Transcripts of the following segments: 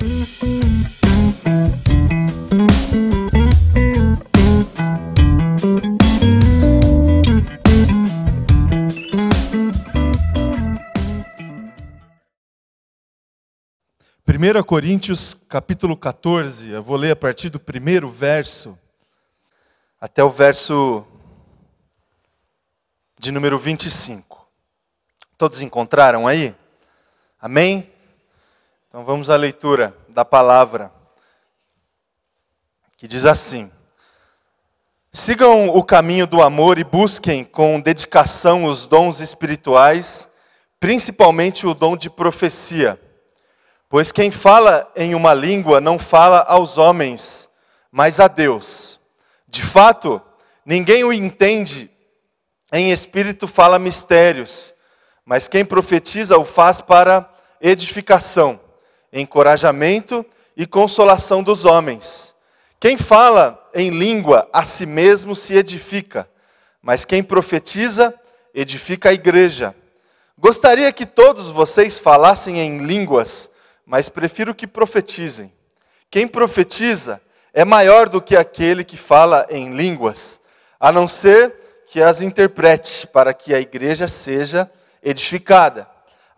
1 Coríntios capítulo 14, eu vou ler a partir do primeiro verso até o verso de número 25. Todos encontraram aí? Amém? Então vamos à leitura da palavra, que diz assim: Sigam o caminho do amor e busquem com dedicação os dons espirituais, principalmente o dom de profecia. Pois quem fala em uma língua não fala aos homens, mas a Deus. De fato, ninguém o entende em espírito fala mistérios, mas quem profetiza o faz para edificação, encorajamento e consolação dos homens. Quem fala em língua a si mesmo se edifica, mas quem profetiza edifica a igreja. Gostaria que todos vocês falassem em línguas, mas prefiro que profetizem. Quem profetiza é maior do que aquele que fala em línguas, a não ser que as interprete, para que a igreja seja edificada.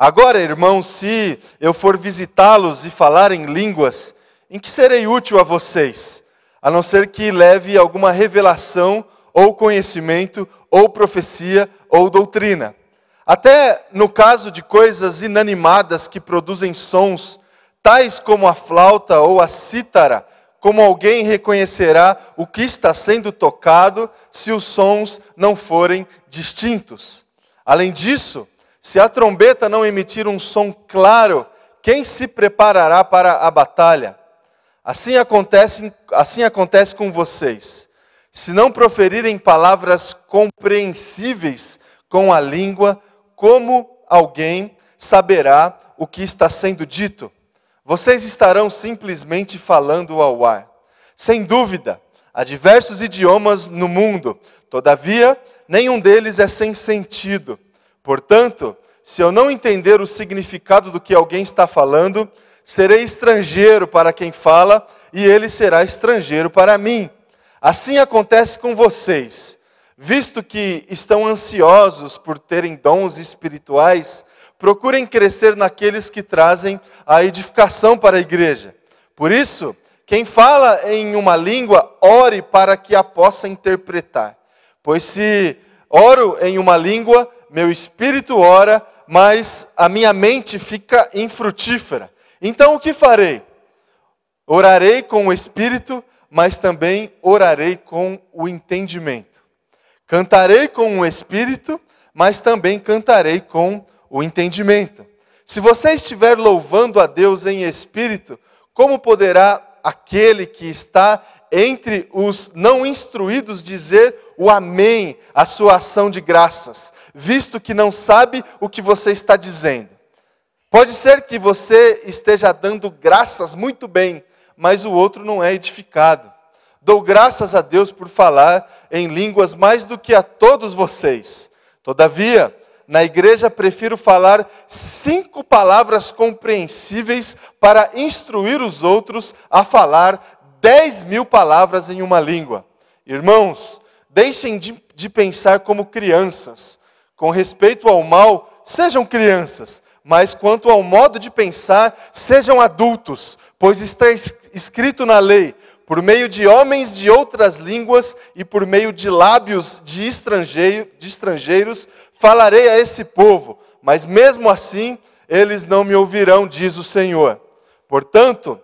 Agora, irmãos, se eu for visitá-los e falar em línguas, em que serei útil a vocês? A não ser que leve alguma revelação, ou conhecimento, ou profecia, ou doutrina. Até no caso de coisas inanimadas que produzem sons, tais como a flauta ou a cítara, como alguém reconhecerá o que está sendo tocado se os sons não forem distintos? Além disso, se a trombeta não emitir um som claro, quem se preparará para a batalha? Assim acontece, assim acontece com vocês. Se não proferirem palavras compreensíveis com a língua, como alguém saberá o que está sendo dito? Vocês estarão simplesmente falando ao ar. Sem dúvida, há diversos idiomas no mundo, todavia, nenhum deles é sem sentido. Portanto, se eu não entender o significado do que alguém está falando, serei estrangeiro para quem fala e ele será estrangeiro para mim. Assim acontece com vocês. Visto que estão ansiosos por terem dons espirituais, procurem crescer naqueles que trazem a edificação para a igreja. Por isso, quem fala em uma língua, ore para que a possa interpretar. Pois se oro em uma língua, meu espírito ora, mas a minha mente fica infrutífera. Então o que farei? Orarei com o espírito, mas também orarei com o entendimento. Cantarei com o espírito, mas também cantarei com o entendimento. Se você estiver louvando a Deus em espírito, como poderá aquele que está entre os não instruídos dizer o amém à sua ação de graças, visto que não sabe o que você está dizendo? Pode ser que você esteja dando graças muito bem, mas o outro não é edificado. Dou graças a Deus por falar em línguas mais do que a todos vocês. Todavia, na igreja, prefiro falar cinco palavras compreensíveis para instruir os outros a falar dez mil palavras em uma língua. Irmãos, deixem de, de pensar como crianças. Com respeito ao mal, sejam crianças, mas quanto ao modo de pensar, sejam adultos, pois está escrito na lei: por meio de homens de outras línguas e por meio de lábios de, estrangeiro, de estrangeiros, falarei a esse povo, mas mesmo assim eles não me ouvirão, diz o Senhor. Portanto,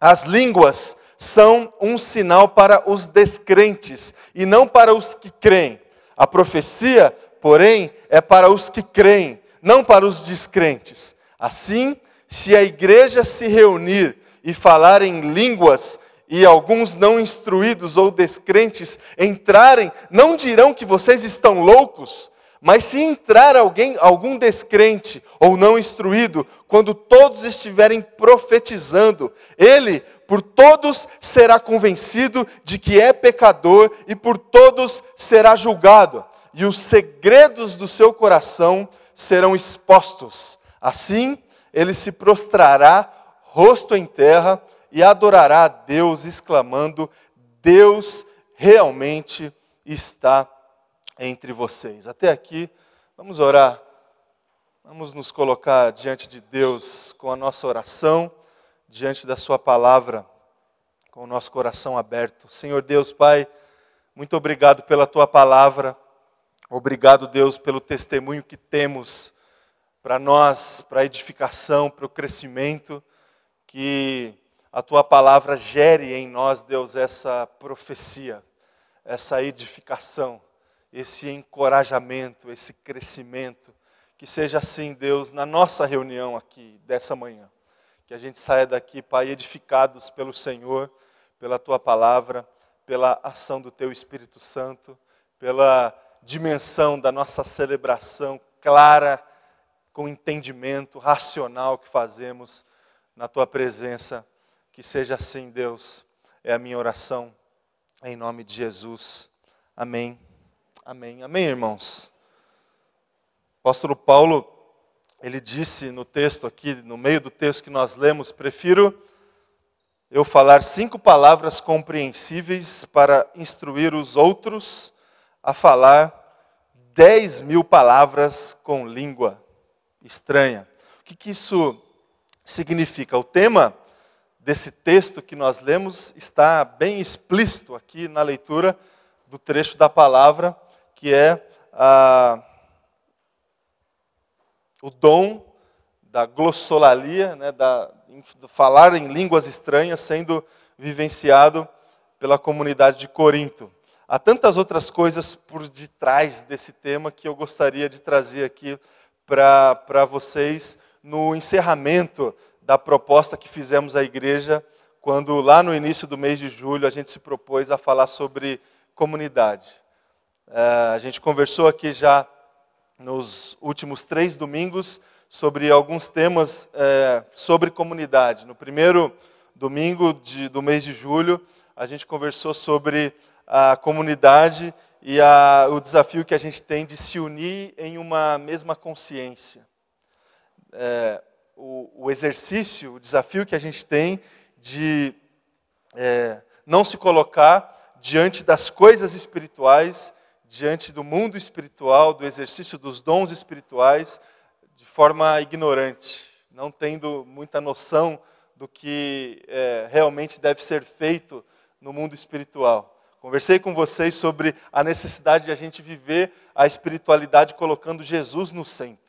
as línguas são um sinal para os descrentes e não para os que creem. A profecia, porém, é para os que creem, não para os descrentes. Assim, se a igreja se reunir e falar em línguas, e alguns não instruídos ou descrentes entrarem, não dirão que vocês estão loucos, mas se entrar alguém, algum descrente ou não instruído, quando todos estiverem profetizando, ele por todos será convencido de que é pecador e por todos será julgado, e os segredos do seu coração serão expostos. Assim, ele se prostrará rosto em terra, e adorará a Deus, exclamando: Deus realmente está entre vocês. Até aqui, vamos orar. Vamos nos colocar diante de Deus com a nossa oração, diante da Sua palavra, com o nosso coração aberto. Senhor Deus, Pai, muito obrigado pela Tua palavra. Obrigado, Deus, pelo testemunho que temos para nós, para a edificação, para o crescimento, que a tua palavra gere em nós, Deus, essa profecia, essa edificação, esse encorajamento, esse crescimento. Que seja assim, Deus, na nossa reunião aqui dessa manhã. Que a gente saia daqui, Pai, edificados pelo Senhor, pela tua palavra, pela ação do teu Espírito Santo, pela dimensão da nossa celebração clara, com entendimento racional que fazemos na tua presença que seja assim, Deus, é a minha oração, em nome de Jesus. Amém. Amém. Amém, irmãos. O apóstolo Paulo, ele disse no texto aqui, no meio do texto que nós lemos, prefiro eu falar cinco palavras compreensíveis para instruir os outros a falar dez mil palavras com língua estranha. O que, que isso significa? O tema desse texto que nós lemos está bem explícito aqui na leitura do trecho da palavra, que é a, o dom da glossolalia, né, da, falar em línguas estranhas, sendo vivenciado pela comunidade de Corinto. Há tantas outras coisas por detrás desse tema que eu gostaria de trazer aqui para vocês no encerramento da proposta que fizemos à igreja quando, lá no início do mês de julho, a gente se propôs a falar sobre comunidade. É, a gente conversou aqui já nos últimos três domingos sobre alguns temas é, sobre comunidade. No primeiro domingo de, do mês de julho, a gente conversou sobre a comunidade e a, o desafio que a gente tem de se unir em uma mesma consciência. É, o, o exercício, o desafio que a gente tem de é, não se colocar diante das coisas espirituais, diante do mundo espiritual, do exercício dos dons espirituais, de forma ignorante, não tendo muita noção do que é, realmente deve ser feito no mundo espiritual. Conversei com vocês sobre a necessidade de a gente viver a espiritualidade colocando Jesus no centro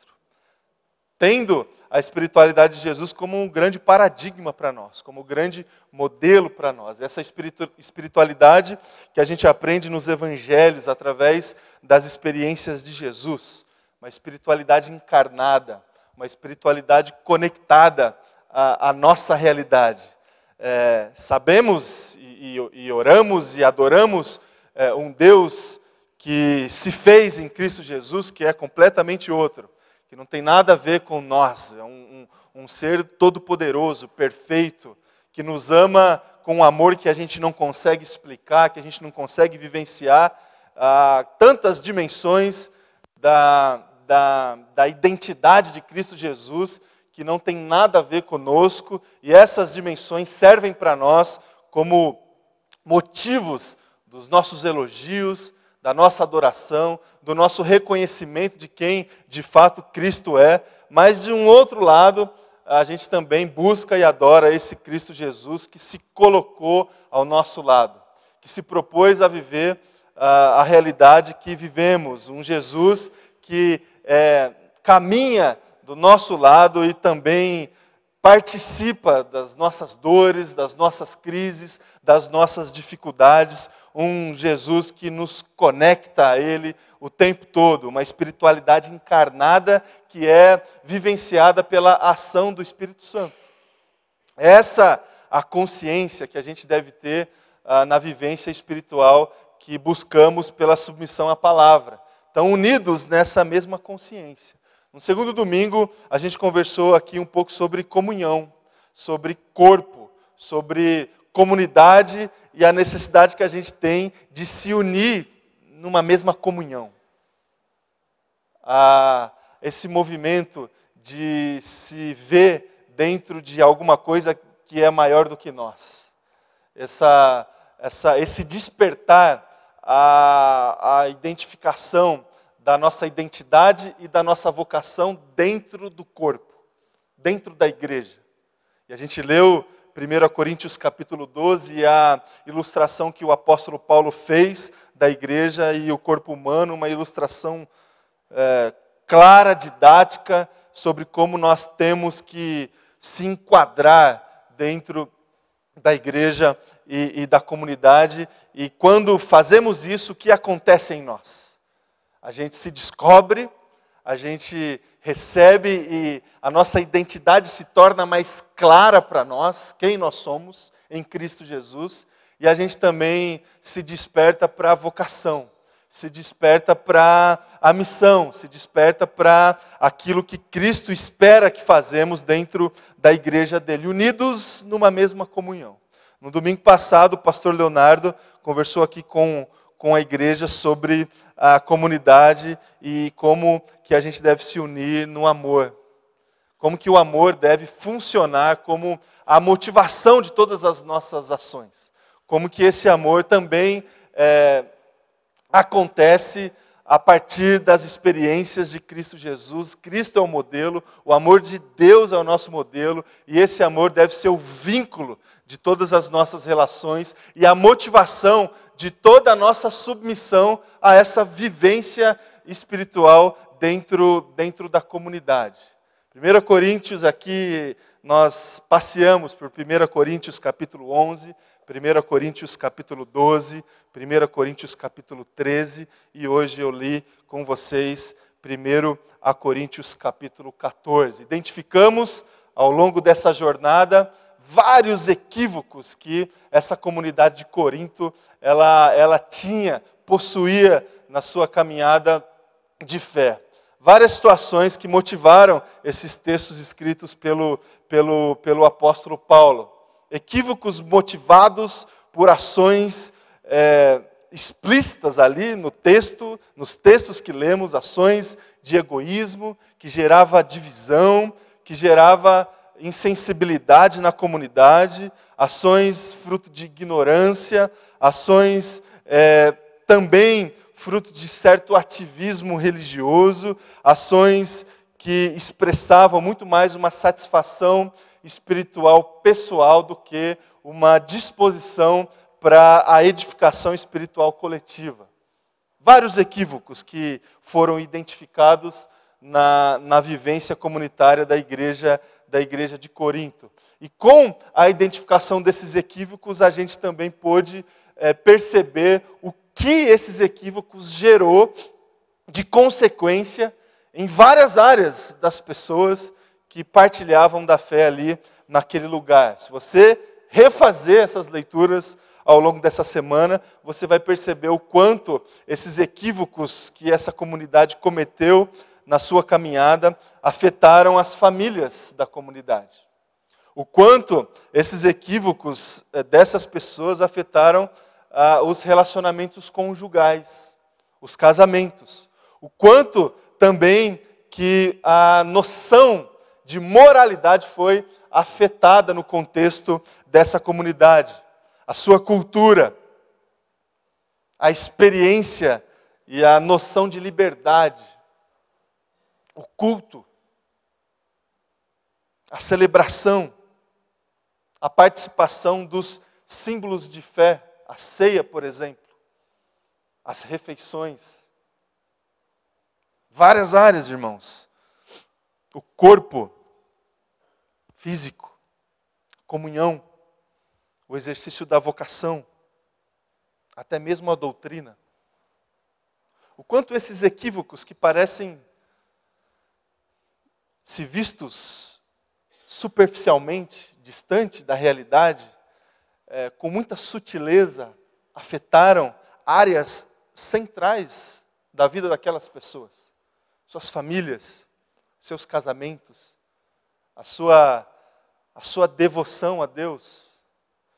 tendo a espiritualidade de Jesus como um grande paradigma para nós, como um grande modelo para nós. Essa espiritualidade que a gente aprende nos evangelhos através das experiências de Jesus, uma espiritualidade encarnada, uma espiritualidade conectada à, à nossa realidade. É, sabemos e, e, e, oramos e adoramos é, um Deus que se fez em Cristo Jesus, que é completamente outro que não tem nada a ver com nós, é um, um, um ser todo-poderoso, perfeito, que nos ama com um amor que a gente não consegue explicar, que a gente não consegue vivenciar, ah, tantas dimensões da, da, da identidade de Cristo Jesus que não tem nada a ver conosco, e essas dimensões servem para nós como motivos dos nossos elogios, da nossa adoração, do nosso reconhecimento de quem de fato Cristo é, mas de um outro lado, a gente também busca e adora esse Cristo Jesus que se colocou ao nosso lado, que se propôs a viver uh, a realidade que vivemos, um Jesus que é, caminha do nosso lado e também participa das nossas dores, das nossas crises, das nossas dificuldades, um Jesus que nos conecta a Ele o tempo todo, uma espiritualidade encarnada que é vivenciada pela ação do Espírito Santo. Essa a consciência que a gente deve ter ah, na vivência espiritual que buscamos pela submissão à palavra. Estão unidos nessa mesma consciência. No segundo domingo, a gente conversou aqui um pouco sobre comunhão, sobre corpo, sobre comunidade e a necessidade que a gente tem de se unir numa mesma comunhão. Esse movimento de se ver dentro de alguma coisa que é maior do que nós. Essa, essa, esse despertar a, a identificação da nossa identidade e da nossa vocação dentro do corpo, dentro da igreja. E a gente leu 1 Coríntios capítulo 12, a ilustração que o apóstolo Paulo fez da igreja e o corpo humano, uma ilustração é, clara, didática, sobre como nós temos que se enquadrar dentro da igreja e, e da comunidade. E quando fazemos isso, o que acontece em nós? A gente se descobre, a gente recebe e a nossa identidade se torna mais clara para nós, quem nós somos em Cristo Jesus, e a gente também se desperta para a vocação, se desperta para a missão, se desperta para aquilo que Cristo espera que fazemos dentro da igreja dele, unidos numa mesma comunhão. No domingo passado, o pastor Leonardo conversou aqui com, com a igreja sobre a comunidade e como que a gente deve se unir no amor. Como que o amor deve funcionar como a motivação de todas as nossas ações. Como que esse amor também é, acontece a partir das experiências de Cristo Jesus. Cristo é o modelo, o amor de Deus é o nosso modelo, e esse amor deve ser o vínculo de todas as nossas relações e a motivação de toda a nossa submissão a essa vivência espiritual dentro, dentro da comunidade. 1 Coríntios, aqui nós passeamos por 1 Coríntios capítulo 11, 1 Coríntios capítulo 12, 1 Coríntios capítulo 13 e hoje eu li com vocês 1 a Coríntios capítulo 14. Identificamos ao longo dessa jornada vários equívocos que essa comunidade de Corinto ela, ela tinha, possuía na sua caminhada de fé. Várias situações que motivaram esses textos escritos pelo, pelo, pelo apóstolo Paulo equívocos motivados por ações é, explícitas ali no texto, nos textos que lemos, ações de egoísmo, que gerava divisão, que gerava insensibilidade na comunidade, ações fruto de ignorância, ações é, também fruto de certo ativismo religioso, ações que expressavam muito mais uma satisfação espiritual pessoal do que uma disposição para a edificação espiritual coletiva. Vários equívocos que foram identificados na, na vivência comunitária da igreja, da igreja de Corinto. E com a identificação desses equívocos, a gente também pôde é, perceber o que esses equívocos gerou de consequência em várias áreas das pessoas que partilhavam da fé ali naquele lugar. Se você refazer essas leituras ao longo dessa semana, você vai perceber o quanto esses equívocos que essa comunidade cometeu na sua caminhada afetaram as famílias da comunidade. O quanto esses equívocos eh, dessas pessoas afetaram ah, os relacionamentos conjugais, os casamentos. O quanto também que a noção de moralidade foi afetada no contexto dessa comunidade. A sua cultura, a experiência e a noção de liberdade, o culto, a celebração, a participação dos símbolos de fé, a ceia, por exemplo, as refeições. Várias áreas, irmãos. O corpo físico, comunhão, o exercício da vocação, até mesmo a doutrina. O quanto esses equívocos que parecem, se vistos superficialmente, distante da realidade, é, com muita sutileza, afetaram áreas centrais da vida daquelas pessoas, suas famílias, seus casamentos, a sua, a sua devoção a Deus.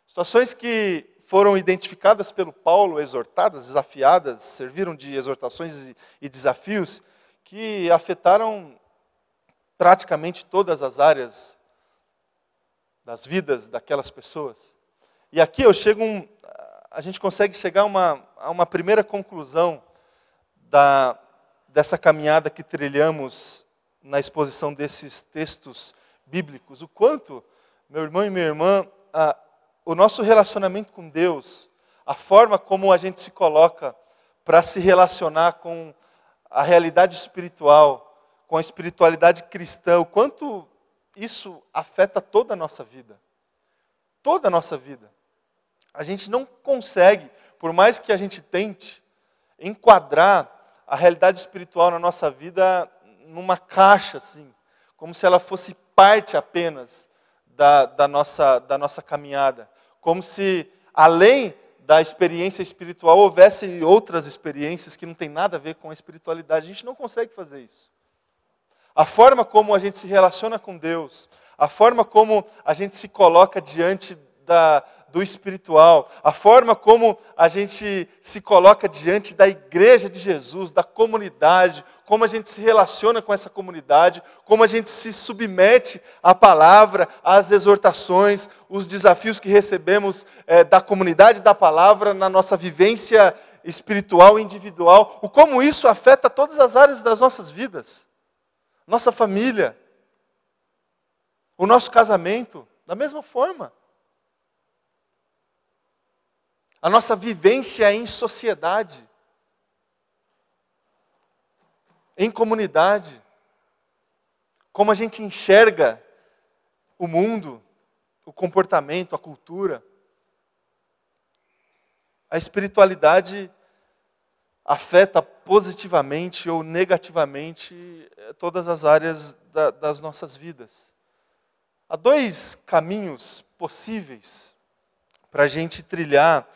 Situações que foram identificadas pelo Paulo, exortadas, desafiadas, serviram de exortações e, e desafios que afetaram praticamente todas as áreas das vidas daquelas pessoas. E aqui eu chego um, a gente consegue chegar a uma, a uma primeira conclusão da, dessa caminhada que trilhamos na exposição desses textos bíblicos. O quanto, meu irmão e minha irmã, a, o nosso relacionamento com Deus, a forma como a gente se coloca para se relacionar com a realidade espiritual, com a espiritualidade cristã, o quanto isso afeta toda a nossa vida. Toda a nossa vida. A gente não consegue, por mais que a gente tente, enquadrar a realidade espiritual na nossa vida numa caixa, assim, como se ela fosse parte apenas da, da, nossa, da nossa caminhada. Como se, além da experiência espiritual, houvesse outras experiências que não tem nada a ver com a espiritualidade. A gente não consegue fazer isso. A forma como a gente se relaciona com Deus, a forma como a gente se coloca diante da, do espiritual, a forma como a gente se coloca diante da igreja de Jesus, da comunidade, como a gente se relaciona com essa comunidade, como a gente se submete à palavra, às exortações, os desafios que recebemos é, da comunidade da palavra na nossa vivência espiritual individual, o como isso afeta todas as áreas das nossas vidas, nossa família, o nosso casamento, da mesma forma a nossa vivência em sociedade, em comunidade, como a gente enxerga o mundo, o comportamento, a cultura. A espiritualidade afeta positivamente ou negativamente eh, todas as áreas da, das nossas vidas. Há dois caminhos possíveis para a gente trilhar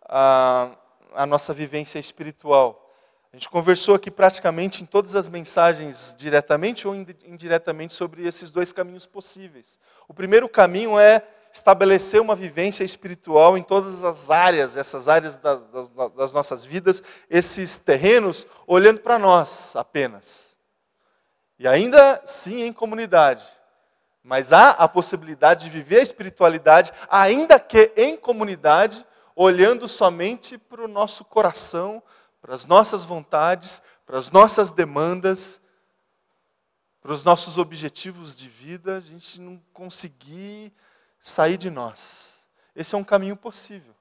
a, a nossa vivência espiritual. A gente conversou aqui praticamente em todas as mensagens, diretamente ou indiretamente, sobre esses dois caminhos possíveis. O primeiro caminho é estabelecer uma vivência espiritual em todas as áreas, essas áreas das, das, das nossas vidas, esses terrenos, olhando para nós apenas. E ainda sim em comunidade. Mas há a possibilidade de viver a espiritualidade, ainda que em comunidade, olhando somente para o nosso coração, para as nossas vontades, para as nossas demandas, para os nossos objetivos de vida, a gente não conseguir sair de nós. Esse é um caminho possível.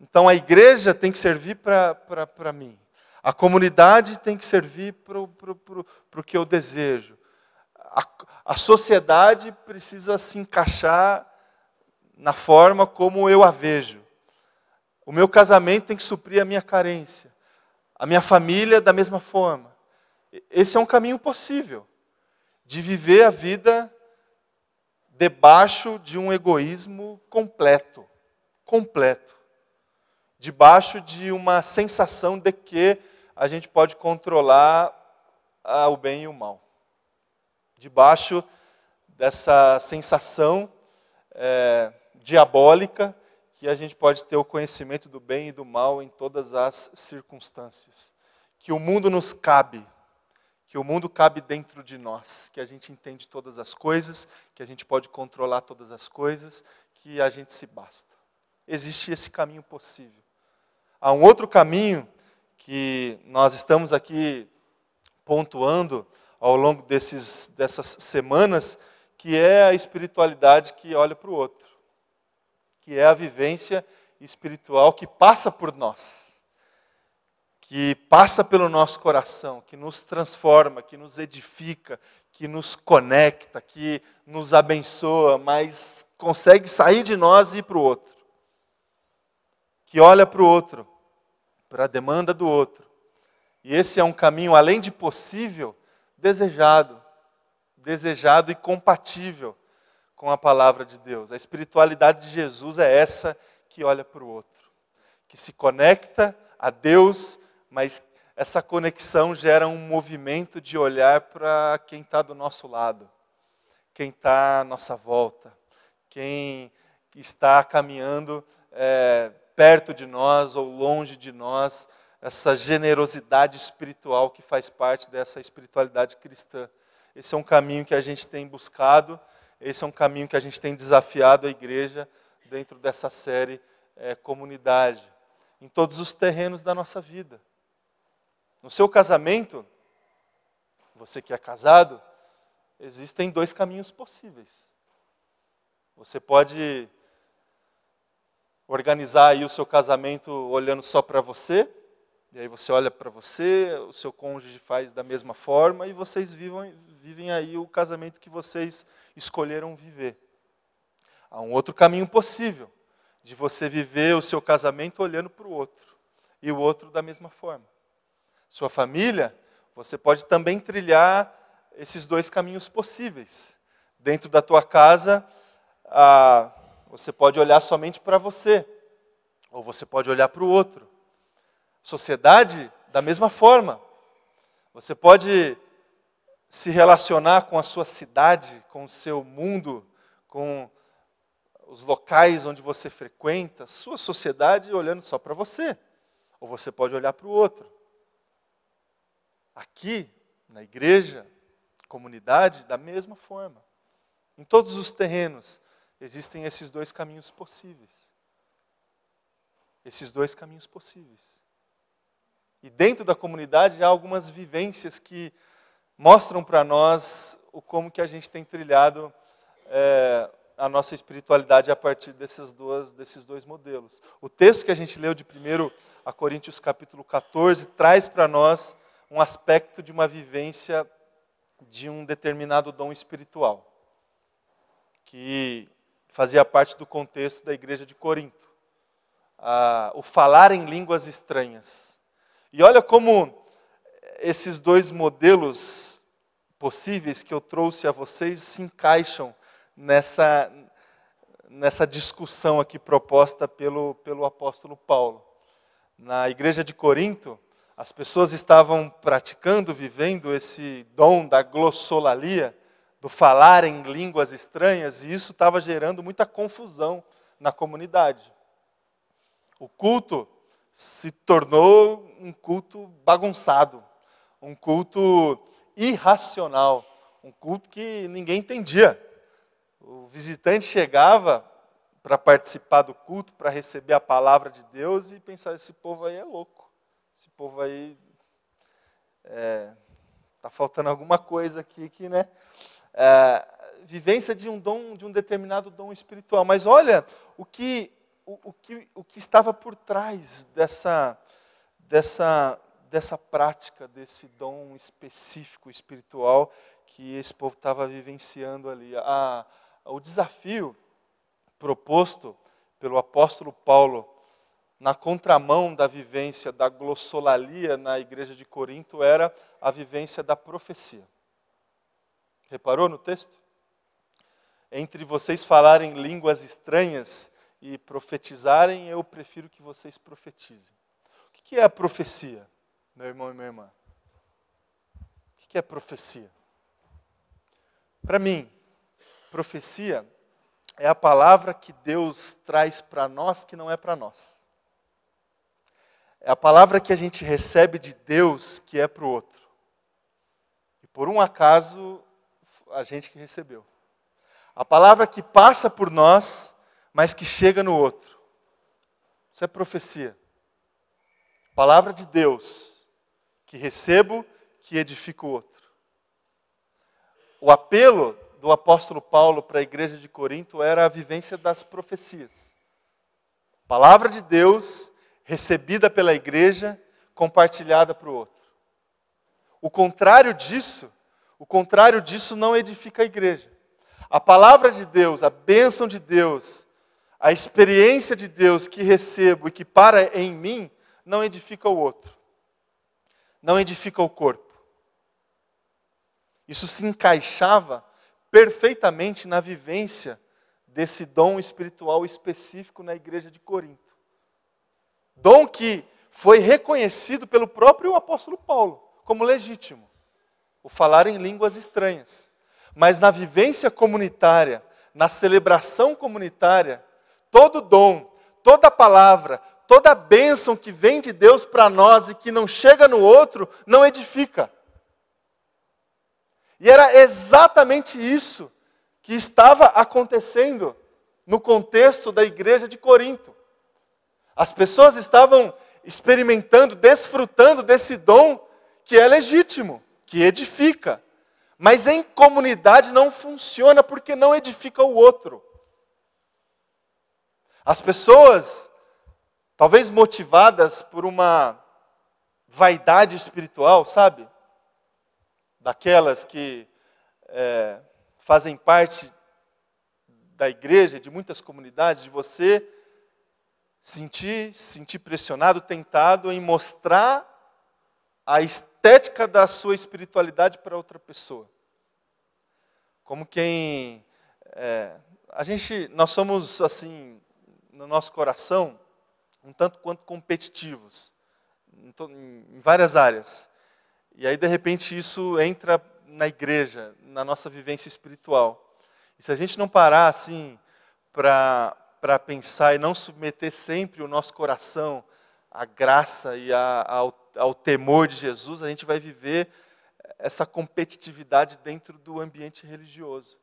Então a igreja tem que servir para mim. A comunidade tem que servir para o que eu desejo. A, a sociedade precisa se encaixar na forma como eu a vejo. O meu casamento tem que suprir a minha carência. A minha família, da mesma forma. Esse é um caminho possível de viver a vida debaixo de um egoísmo completo. Completo. Debaixo de uma sensação de que a gente pode controlar ah, o bem e o mal. Debaixo dessa sensação é, diabólica que a gente pode ter o conhecimento do bem e do mal em todas as circunstâncias. Que o mundo nos cabe, que o mundo cabe dentro de nós, que a gente entende todas as coisas, que a gente pode controlar todas as coisas, que a gente se basta. Existe esse caminho possível. Há um outro caminho que nós estamos aqui pontuando ao longo desses, dessas semanas, que é a espiritualidade que olha para o outro que é a vivência espiritual que passa por nós, que passa pelo nosso coração, que nos transforma, que nos edifica, que nos conecta, que nos abençoa, mas consegue sair de nós e ir para o outro. Que olha para o outro, para a demanda do outro. E esse é um caminho, além de possível, desejado, desejado e compatível com a palavra de Deus. A espiritualidade de Jesus é essa que olha para o outro, que se conecta a Deus, mas essa conexão gera um movimento de olhar para quem está do nosso lado, quem está à nossa volta, quem está caminhando é, perto de nós ou longe de nós, essa generosidade espiritual que faz parte dessa espiritualidade cristã. Esse é um caminho que a gente tem buscado esse é um caminho que a gente tem desafiado a igreja dentro dessa série é, Comunidade, em todos os terrenos da nossa vida. No seu casamento, você que é casado, existem dois caminhos possíveis. Você pode organizar aí o seu casamento olhando só para você, e aí você olha para você, o seu cônjuge faz da mesma forma e vocês vivem, vivem aí o casamento que vocês escolheram viver. Há um outro caminho possível, de você viver o seu casamento olhando para o outro, e o outro da mesma forma. Sua família, você pode também trilhar esses dois caminhos possíveis. Dentro da tua casa, ah, você pode olhar somente para você, ou você pode olhar para o outro. Sociedade, da mesma forma. Você pode se relacionar com a sua cidade, com o seu mundo, com os locais onde você frequenta, sua sociedade olhando só para você. Ou você pode olhar para o outro. Aqui, na igreja, comunidade, da mesma forma. Em todos os terrenos, existem esses dois caminhos possíveis. Esses dois caminhos possíveis. E dentro da comunidade há algumas vivências que mostram para nós o como que a gente tem trilhado é, a nossa espiritualidade a partir desses, duas, desses dois modelos. O texto que a gente leu de 1 a Coríntios capítulo 14 traz para nós um aspecto de uma vivência de um determinado dom espiritual, que fazia parte do contexto da igreja de Corinto. Ah, o falar em línguas estranhas. E olha como esses dois modelos possíveis que eu trouxe a vocês se encaixam nessa, nessa discussão aqui proposta pelo, pelo apóstolo Paulo. Na igreja de Corinto, as pessoas estavam praticando, vivendo esse dom da glossolalia, do falar em línguas estranhas, e isso estava gerando muita confusão na comunidade. O culto se tornou um culto bagunçado, um culto irracional, um culto que ninguém entendia. O visitante chegava para participar do culto, para receber a palavra de Deus e pensava: esse povo aí é louco, esse povo aí é, tá faltando alguma coisa aqui que, né? É, vivência de um dom, de um determinado dom espiritual. Mas olha o que, o, o que, o que estava por trás dessa, dessa, dessa prática, desse dom específico espiritual que esse povo estava vivenciando ali. A, o desafio proposto pelo apóstolo Paulo na contramão da vivência da glossolalia na igreja de Corinto era a vivência da profecia. Reparou no texto? Entre vocês falarem línguas estranhas e profetizarem, eu prefiro que vocês profetizem. O que é a profecia, meu irmão e minha irmã? O que é profecia? Para mim, profecia é a palavra que Deus traz para nós que não é para nós. É a palavra que a gente recebe de Deus que é para o outro. E por um acaso, a gente que recebeu. A palavra que passa por nós, mas que chega no outro. Isso é profecia. Palavra de Deus, que recebo, que edifica o outro. O apelo do apóstolo Paulo para a igreja de Corinto era a vivência das profecias. Palavra de Deus recebida pela igreja, compartilhada para o outro. O contrário disso, o contrário disso não edifica a igreja. A palavra de Deus, a bênção de Deus, a experiência de Deus que recebo e que para em mim, não edifica o outro. Não edifica o corpo. Isso se encaixava perfeitamente na vivência desse dom espiritual específico na igreja de Corinto. Dom que foi reconhecido pelo próprio apóstolo Paulo como legítimo o falar em línguas estranhas. Mas na vivência comunitária, na celebração comunitária, todo dom, toda palavra, toda bênção que vem de Deus para nós e que não chega no outro, não edifica. E era exatamente isso que estava acontecendo no contexto da igreja de Corinto. As pessoas estavam experimentando, desfrutando desse dom que é legítimo, que edifica. Mas em comunidade não funciona porque não edifica o outro. As pessoas, talvez motivadas por uma vaidade espiritual, sabe? Daquelas que é, fazem parte da igreja, de muitas comunidades, de você sentir, sentir pressionado, tentado em mostrar a estética da sua espiritualidade para outra pessoa. Como quem é, a gente, nós somos assim no nosso coração um tanto quanto competitivos em, em várias áreas. E aí de repente isso entra na igreja, na nossa vivência espiritual. E se a gente não parar assim para pensar e não submeter sempre o nosso coração à graça e a, ao, ao temor de Jesus, a gente vai viver essa competitividade dentro do ambiente religioso.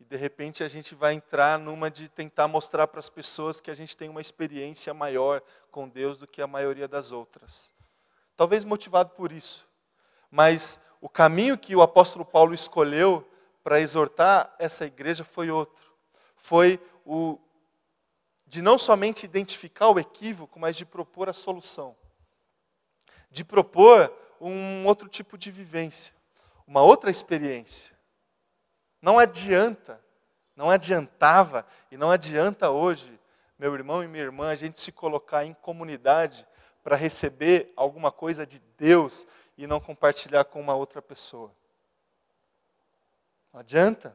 E de repente a gente vai entrar numa de tentar mostrar para as pessoas que a gente tem uma experiência maior com Deus do que a maioria das outras. Talvez motivado por isso. Mas o caminho que o apóstolo Paulo escolheu para exortar essa igreja foi outro. Foi o de não somente identificar o equívoco, mas de propor a solução. De propor um outro tipo de vivência, uma outra experiência. Não adianta, não adiantava e não adianta hoje, meu irmão e minha irmã, a gente se colocar em comunidade para receber alguma coisa de Deus e não compartilhar com uma outra pessoa. Não adianta.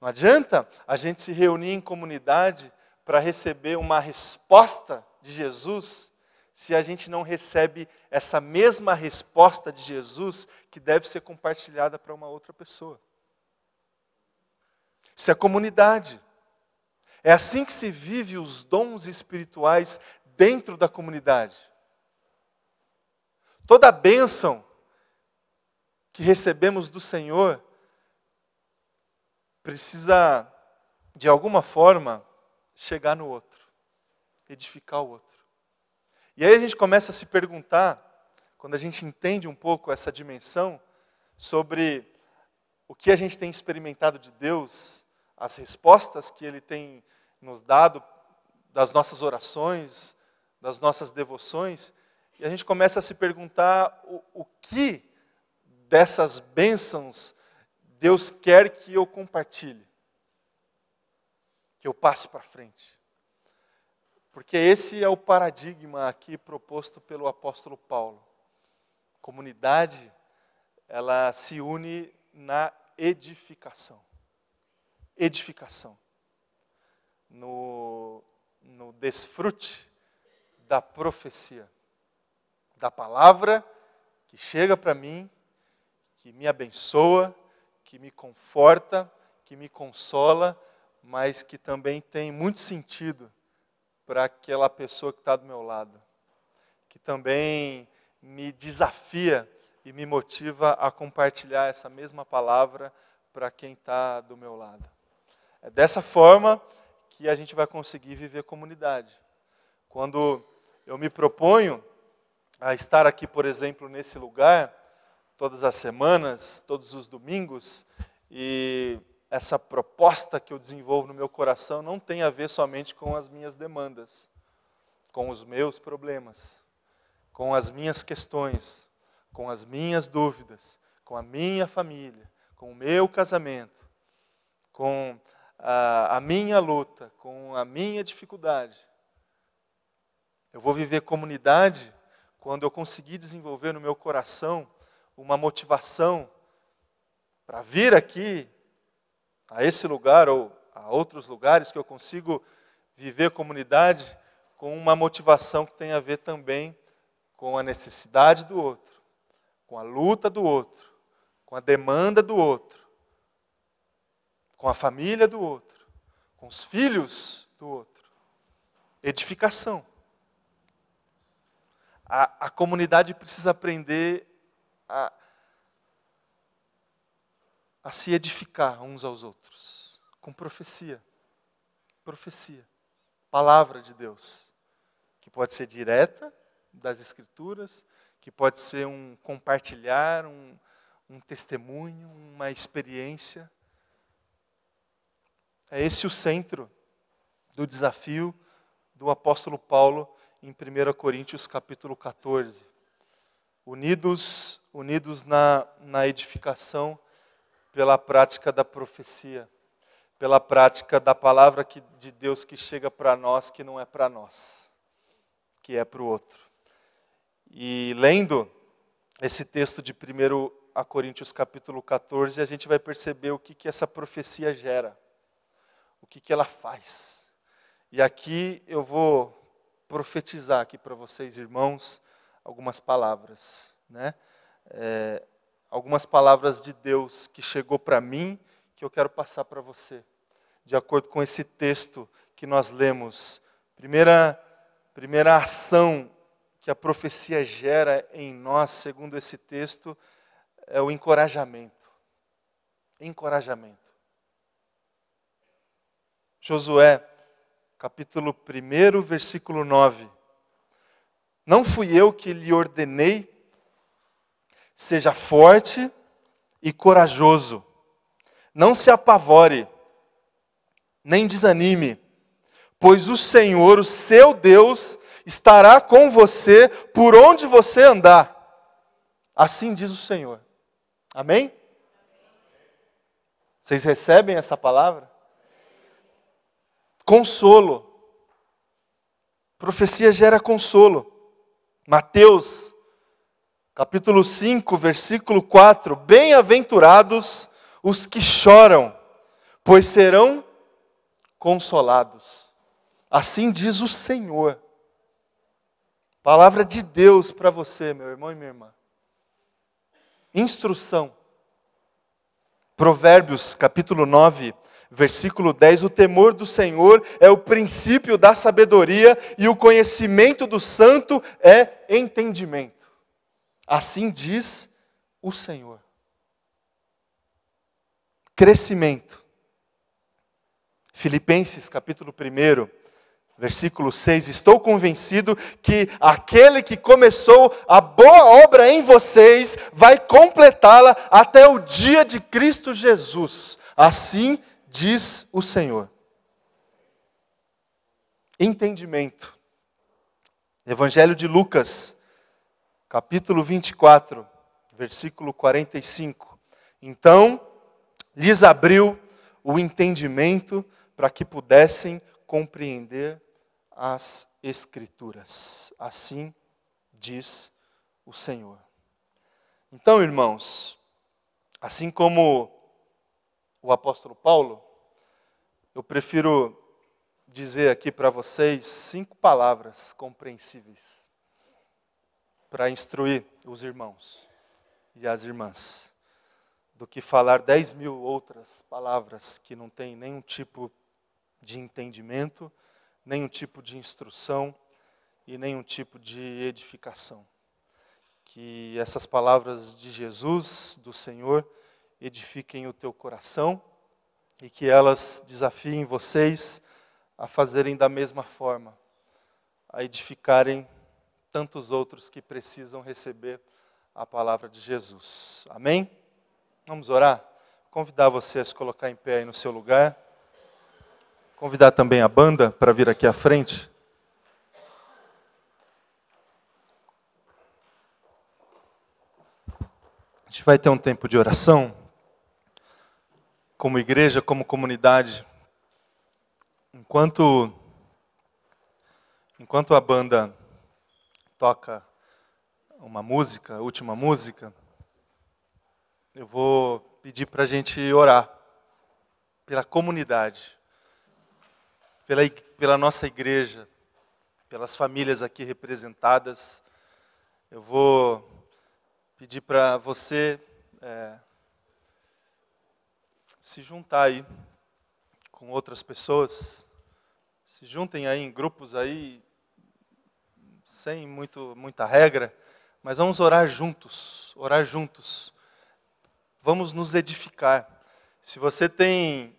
Não adianta a gente se reunir em comunidade para receber uma resposta de Jesus se a gente não recebe essa mesma resposta de Jesus que deve ser compartilhada para uma outra pessoa. Isso é comunidade. É assim que se vive os dons espirituais dentro da comunidade. Toda bênção que recebemos do Senhor precisa, de alguma forma, chegar no outro, edificar o outro. E aí a gente começa a se perguntar, quando a gente entende um pouco essa dimensão, sobre o que a gente tem experimentado de Deus, as respostas que Ele tem nos dado das nossas orações, das nossas devoções, e a gente começa a se perguntar o, o que dessas bênçãos Deus quer que eu compartilhe, eu passe para frente. Porque esse é o paradigma aqui proposto pelo apóstolo Paulo. Comunidade, ela se une na edificação. Edificação. No, no desfrute da profecia da palavra que chega para mim, que me abençoa, que me conforta, que me consola, mas que também tem muito sentido para aquela pessoa que está do meu lado, que também me desafia e me motiva a compartilhar essa mesma palavra para quem está do meu lado. É dessa forma que a gente vai conseguir viver comunidade. Quando eu me proponho a estar aqui, por exemplo, nesse lugar, todas as semanas, todos os domingos, e essa proposta que eu desenvolvo no meu coração não tem a ver somente com as minhas demandas, com os meus problemas, com as minhas questões, com as minhas dúvidas, com a minha família, com o meu casamento, com a, a minha luta, com a minha dificuldade. Eu vou viver comunidade quando eu conseguir desenvolver no meu coração uma motivação para vir aqui, a esse lugar ou a outros lugares que eu consigo viver comunidade com uma motivação que tem a ver também com a necessidade do outro, com a luta do outro, com a demanda do outro, com a família do outro, com os filhos do outro. Edificação. A, a comunidade precisa aprender a, a se edificar uns aos outros. com profecia. Profecia. Palavra de Deus. Que pode ser direta das Escrituras, que pode ser um compartilhar, um, um testemunho, uma experiência. É esse o centro do desafio do apóstolo Paulo em 1 Coríntios capítulo 14. Unidos, unidos na, na edificação pela prática da profecia, pela prática da palavra que, de Deus que chega para nós, que não é para nós, que é para o outro. E lendo esse texto de 1 Coríntios capítulo 14, a gente vai perceber o que, que essa profecia gera, o que, que ela faz. E aqui eu vou profetizar aqui para vocês, irmãos, algumas palavras, né? É, algumas palavras de Deus que chegou para mim, que eu quero passar para você, de acordo com esse texto que nós lemos. Primeira, primeira ação que a profecia gera em nós, segundo esse texto, é o encorajamento. Encorajamento. Josué capítulo 1, versículo 9. Não fui eu que lhe ordenei, seja forte e corajoso, não se apavore, nem desanime, pois o Senhor, o seu Deus, estará com você por onde você andar. Assim diz o Senhor. Amém? Vocês recebem essa palavra? Consolo. Profecia gera consolo. Mateus, capítulo 5, versículo 4: Bem-aventurados os que choram, pois serão consolados. Assim diz o Senhor. Palavra de Deus para você, meu irmão e minha irmã. Instrução. Provérbios, capítulo 9, Versículo 10: O temor do Senhor é o princípio da sabedoria, e o conhecimento do santo é entendimento. Assim diz o Senhor. Crescimento. Filipenses capítulo 1, versículo 6: Estou convencido que aquele que começou a boa obra em vocês vai completá-la até o dia de Cristo Jesus. Assim diz o Senhor. Entendimento. Evangelho de Lucas, capítulo 24, versículo 45. Então lhes abriu o entendimento para que pudessem compreender as Escrituras. Assim diz o Senhor. Então, irmãos, assim como o apóstolo Paulo, eu prefiro dizer aqui para vocês cinco palavras compreensíveis para instruir os irmãos e as irmãs, do que falar dez mil outras palavras que não têm nenhum tipo de entendimento, nenhum tipo de instrução e nenhum tipo de edificação. Que essas palavras de Jesus, do Senhor, edifiquem o teu coração e que elas desafiem vocês a fazerem da mesma forma, a edificarem tantos outros que precisam receber a palavra de Jesus. Amém? Vamos orar? Convidar você a se colocar em pé aí no seu lugar. Convidar também a banda para vir aqui à frente. A gente vai ter um tempo de oração como igreja, como comunidade, enquanto enquanto a banda toca uma música, a última música, eu vou pedir para a gente orar pela comunidade, pela, pela nossa igreja, pelas famílias aqui representadas. Eu vou pedir para você é, se juntar aí com outras pessoas, se juntem aí em grupos aí, sem muito, muita regra, mas vamos orar juntos, orar juntos. Vamos nos edificar. Se você tem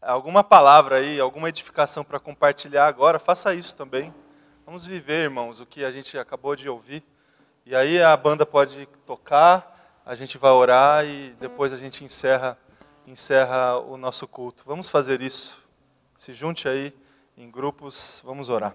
alguma palavra aí, alguma edificação para compartilhar agora, faça isso também. Vamos viver, irmãos, o que a gente acabou de ouvir. E aí a banda pode tocar, a gente vai orar e depois a gente encerra, encerra o nosso culto. Vamos fazer isso. Se junte aí em grupos, vamos orar.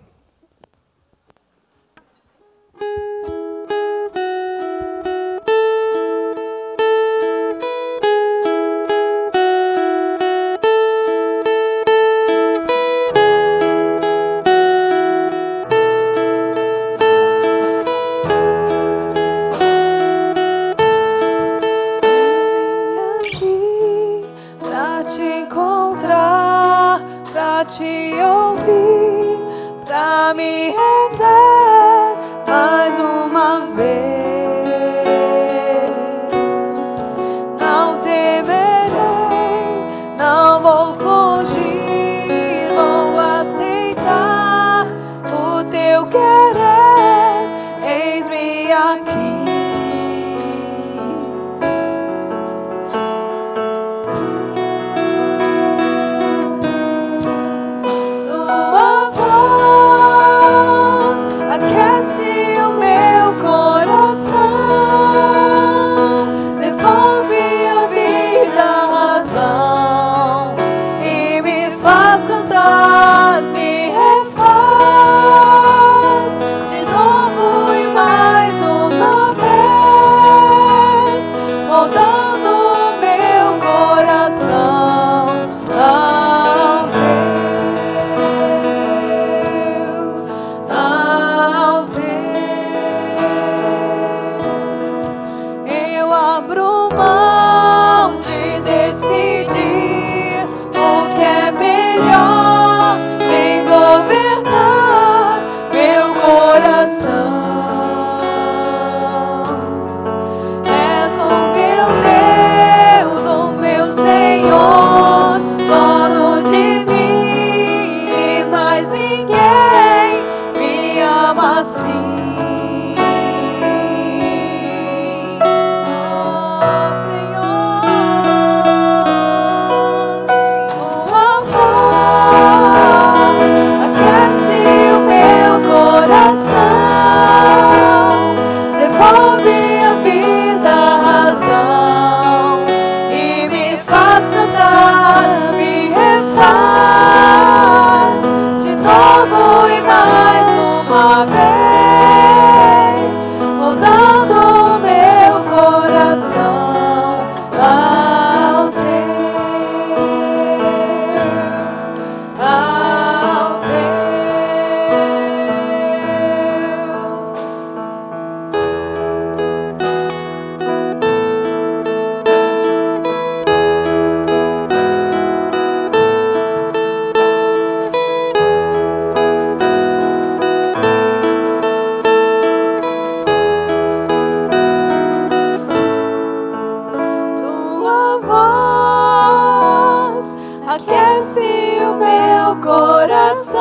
Se o meu coração,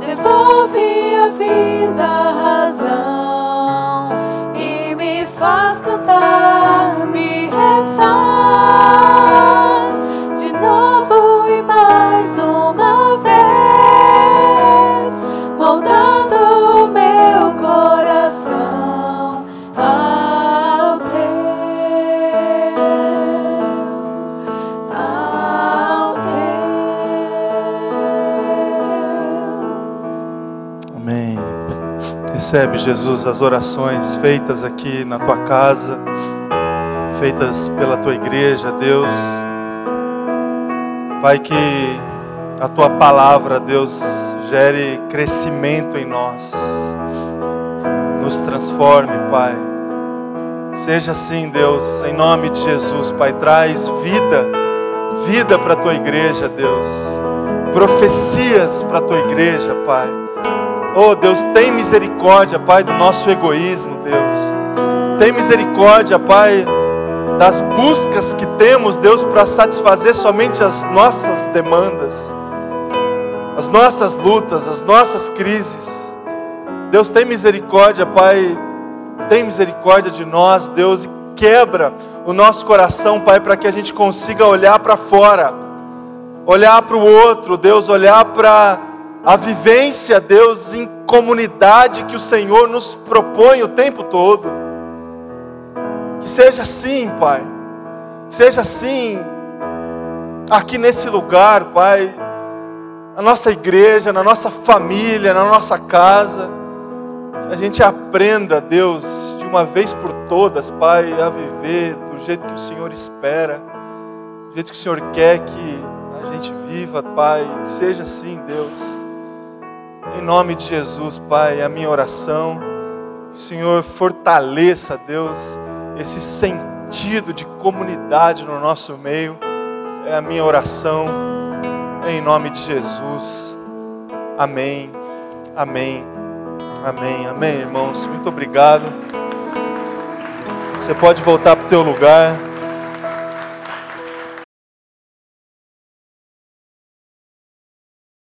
devolve a vida. Recebe, Jesus, as orações feitas aqui na tua casa, feitas pela tua igreja, Deus. Pai, que a tua palavra, Deus, gere crescimento em nós, nos transforme, Pai. Seja assim, Deus, em nome de Jesus, Pai, traz vida, vida para a tua igreja, Deus, profecias para a tua igreja, Pai Oh Deus, tem misericórdia, Pai, do nosso egoísmo, Deus. Tem misericórdia, Pai, das buscas que temos, Deus, para satisfazer somente as nossas demandas, as nossas lutas, as nossas crises. Deus, tem misericórdia, Pai, tem misericórdia de nós, Deus, e quebra o nosso coração, Pai, para que a gente consiga olhar para fora, olhar para o outro, Deus, olhar para a vivência, Deus, em comunidade que o Senhor nos propõe o tempo todo. Que seja assim, Pai, que seja assim, aqui nesse lugar, Pai, na nossa igreja, na nossa família, na nossa casa, a gente aprenda, Deus, de uma vez por todas, Pai, a viver do jeito que o Senhor espera, do jeito que o Senhor quer que a gente viva, Pai, que seja assim, Deus. Em nome de Jesus, Pai, é a minha oração, o Senhor fortaleça, Deus, esse sentido de comunidade no nosso meio, é a minha oração, em nome de Jesus. Amém, amém, amém, amém, irmãos. Muito obrigado. Você pode voltar para o teu lugar.